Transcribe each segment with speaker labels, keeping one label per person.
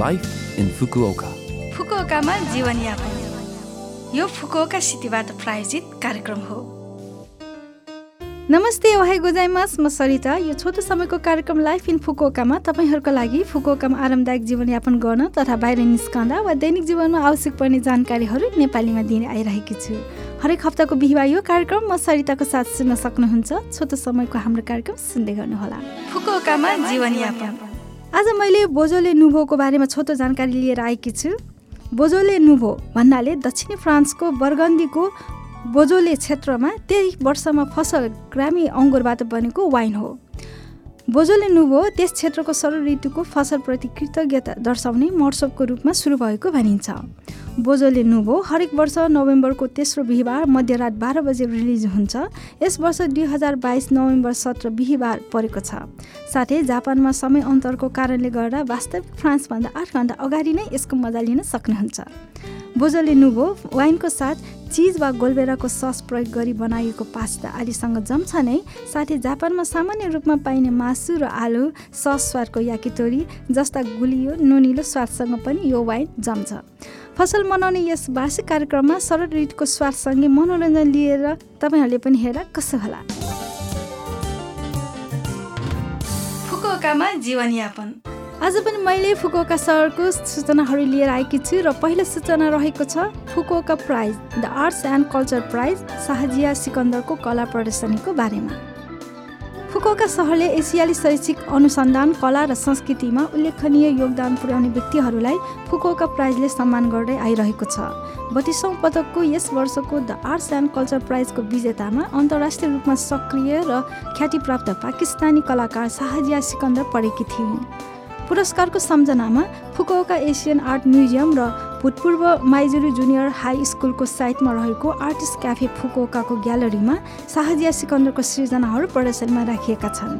Speaker 1: Life in Fukuoka.
Speaker 2: फुकुओकामा जीवनयापन यो Fukuoka सिटीबाट प्रायोजित कार्यक्रम हो नमस्ते ओहाई गोजाइमास म सरिता यो छोटो समयको कार्यक्रम लाइफ इन फुकुओकामा तपाईँहरूको लागि फुकुओकामा आरामदायक जीवनयापन गर्न तथा बाहिर निस्कँदा वा दैनिक जीवनमा आवश्यक पर्ने जानकारीहरू नेपालीमा दिने आइरहेकी छु। हरेक हप्ताको बिहिबार यो कार्यक्रम म सरिताको साथ सुन्न सक्नुहुन्छ। छोटो समयको हाम्रो कार्यक्रम सुन्दै गर्नुहोला। फुकुओकामा जीवनयापन आज मैले बोजोले नुभोको बारेमा छोटो जानकारी लिएर आएकी छु। बोजोले नुभो भन्नाले दक्षिणी फ्रान्सको बर्गन्दीको बोजोले क्षेत्रमा त्यही वर्षमा फसल ग्रामी अङ्गुरबाट बनेको वाइन हो। बोजोले नुभो त्यस क्षेत्रको सरल ऋतुको फसलप्रति कृतज्ञता दर्शाउने महोत्सवको रूपमा सुरु भएको भनिन्छ। बोजोले नुभो हरेक वर्ष नोभेम्बरको तेस्रो बिहिबार मध्यरात बाह्र बजे रिलिज हुन्छ। यस वर्ष दुई हजार बाइस नोभेम्बर सत्र बिहिबार परेको छ। साथै जापानमा समय अन्तरको कारणले गर्दा वास्तविक फ्रान्सभन्दा आठ घन्टा अगाडि नै यसको मजा लिन सक्नुहुन्छ। बोजोले नुभो वाइनको साथ चिज वा गोलबेराको सस प्रयोग गरी बनाइएको पास्ता आदिसँग जम्छ नै। साथै जापानमा सामान्य रूपमा पाइने मासु र आलु सस स्वादको याकितोरी जस्ता गुलियो नुनिलो स्वादसँग पनि यो वाइन जम्छ। फसल मनाउने यस वार्षिक कार्यक्रममा सरल ऋतुको स्वादसँगै मनोरञ्जन लिएर तपाईँहरूले पनि हेर कसो होला। फुकुओकामा जीवनयापन। आज पनि मैले फुकुओका सहरको सूचनाहरू लिएर आएकी छु र पहिलो सूचना रहेको छ Fukuoka prize the arts and culture prize Shahzia सिकन्दरको कला प्रदर्शनीको बारेमा। फुकुओका सहरले एसियाली शैक्षिक अनुसन्धान कला र संस्कृतिमा उल्लेखनीय योगदान पुर्याउने व्यक्तिहरूलाई फुकुओका प्राइजले सम्मान गर्दै आइरहेको छ। बत्तिसौँ पदकको यस वर्षको द आर्ट्स एन्ड कल्चर प्राइजको विजेतामा अन्तर्राष्ट्रिय रूपमा सक्रिय र ख्यातिप्राप्त पाकिस्तानी कलाकार शाहजिया सिकन्दर परेकी थिइन्। पुरस्कारको सम्झनामा फुकुओका एसियन आर्ट म्युजियम र भूतपूर्व माइजुरी जुनियर हाई स्कुलको साइटमा रहेको आर्टिस्ट क्याफे फुकुओकाको ग्यालरीमा शाहजिया सिकन्दरको सृजनाहरू प्रदर्शनीमा राखिएका छन्।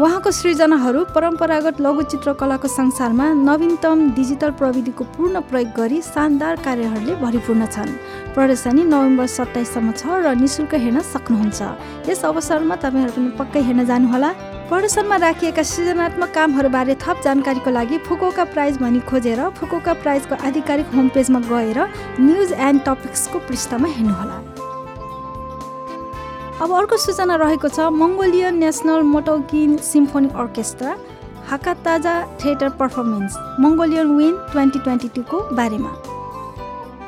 Speaker 2: उहाँको सृजनाहरू परम्परागत लघुचित्रकलाको संसारमा नवीनतम डिजिटल प्रविधिको पूर्ण प्रयोग गरी शानदार कार्यहरूले भरिपूर्ण छन्। प्रदर्शनी नोभेम्बर सत्ताइससम्म छ र निशुल्क हेर्न सक्नुहुन्छ। यस अवसरमा तपाईँहरू पनि पक्कै हेर्न जानुहोला। प्रदर्शनमा राखिएका सृजनात्मक कामहरूबारे थप जानकारीको लागि फुकोका प्राइज भनी खोजेर फुकोका प्राइजको आधिकारिक होम पेजमा गएर न्युज एन्ड टपिक्सको पृष्ठमा हेर्नुहोला। अब अर्को सूचना रहेको छ मङ्गोलियन नेसनल मोटोकिन symphony orchestra Hakataza theatre performance Mongolian win twenty twenty टूको बारेमा।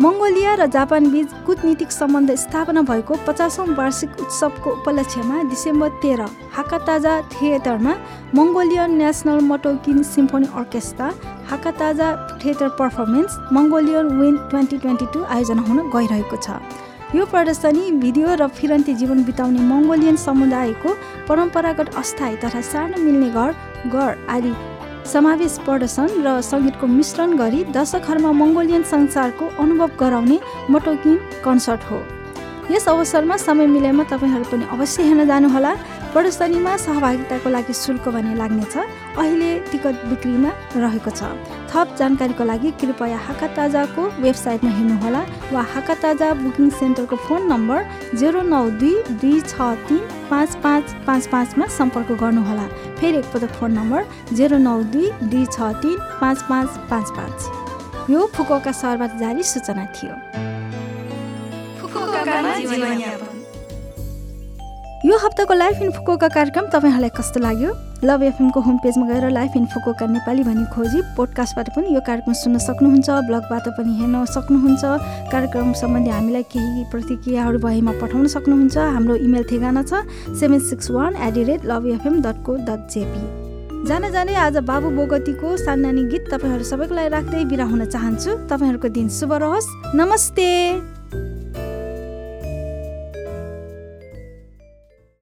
Speaker 2: मङ्गोलिया र जापानबीच कुटनीतिक सम्बन्ध स्थापना भएको पचासौँ वार्षिक उत्सवको उपलक्ष्यमा डिसेम्बर तेह्र हाकाताजा थिएटरमा मङ्गोलियन नेसनल मोटोकिन symphony orchestra Hakataza theatre performance Mongolian win twenty twenty two आयोजना हुन गइरहेको छ। यो प्रदर्शनी भिडियो र फिरन्ती जीवन बिताउने मङ्गोलियन समुदायको परम्परागत अस्थायी तथा सानो मिल्ने घर घर आदि समावेश प्रदर्शन र सङ्गीतको मिश्रण गरी दर्शकहरूमा मङ्गोलियन संसारको अनुभव गराउने मोटोकिन कन्सर्ट हो। यस अवसरमा समय मिलेमा तपाईँहरू पनि अवश्य हेर्न जानुहोला। प्रदर्शनीमा सहभागिताको लागि शुल्क भने लाग्नेछ अहिले टिकट बिक्रीमा रहेको छ। थप जानकारीको लागि कृपया हाकाताजाको वेबसाइटमा हेर्नुहोला वा हाकाताजा बुकिङ सेन्टरको फोन नम्बर जेरो नौ दुई दुई छ तिन पाँच पाँच पाँच पाँचमा सम्पर्क गर्नुहोला। फेरि एकपटक फोन नम्बर जेरो नौ दुई दुई छ तिन पाँच पाँच पाँच पाँच। यो फुकोका सहरबाट जारी सूचना थियो। यो हप्ताको लाइफ इन फुकोका कार्यक्रम तपाईँहरूलाई कस्तो लाग्यो? लभ एफएमको होम पेजमा गएर लाइफ इन फुकोका नेपाली भनी खोजी पोडकास्टबाट पनि यो कार्यक्रम सुन्न सक्नुहुन्छ ब्लगबाट पनि हेर्न सक्नुहुन्छ। कार्यक्रम सम्बन्धी हामीलाई केही प्रतिक्रियाहरू भएमा पठाउन सक्नुहुन्छ। हाम्रो इमेल ठेगाना छ seven six one eight the rate love FM dot co dot JP जान जाने आज बाबु बोगतीको सान्नानी गीत तपाईँहरू सबैको लागि राख्दै बिरा हुन चाहन्छु। तपाईँहरूको दिन शुभ रहोस्। नमस्ते।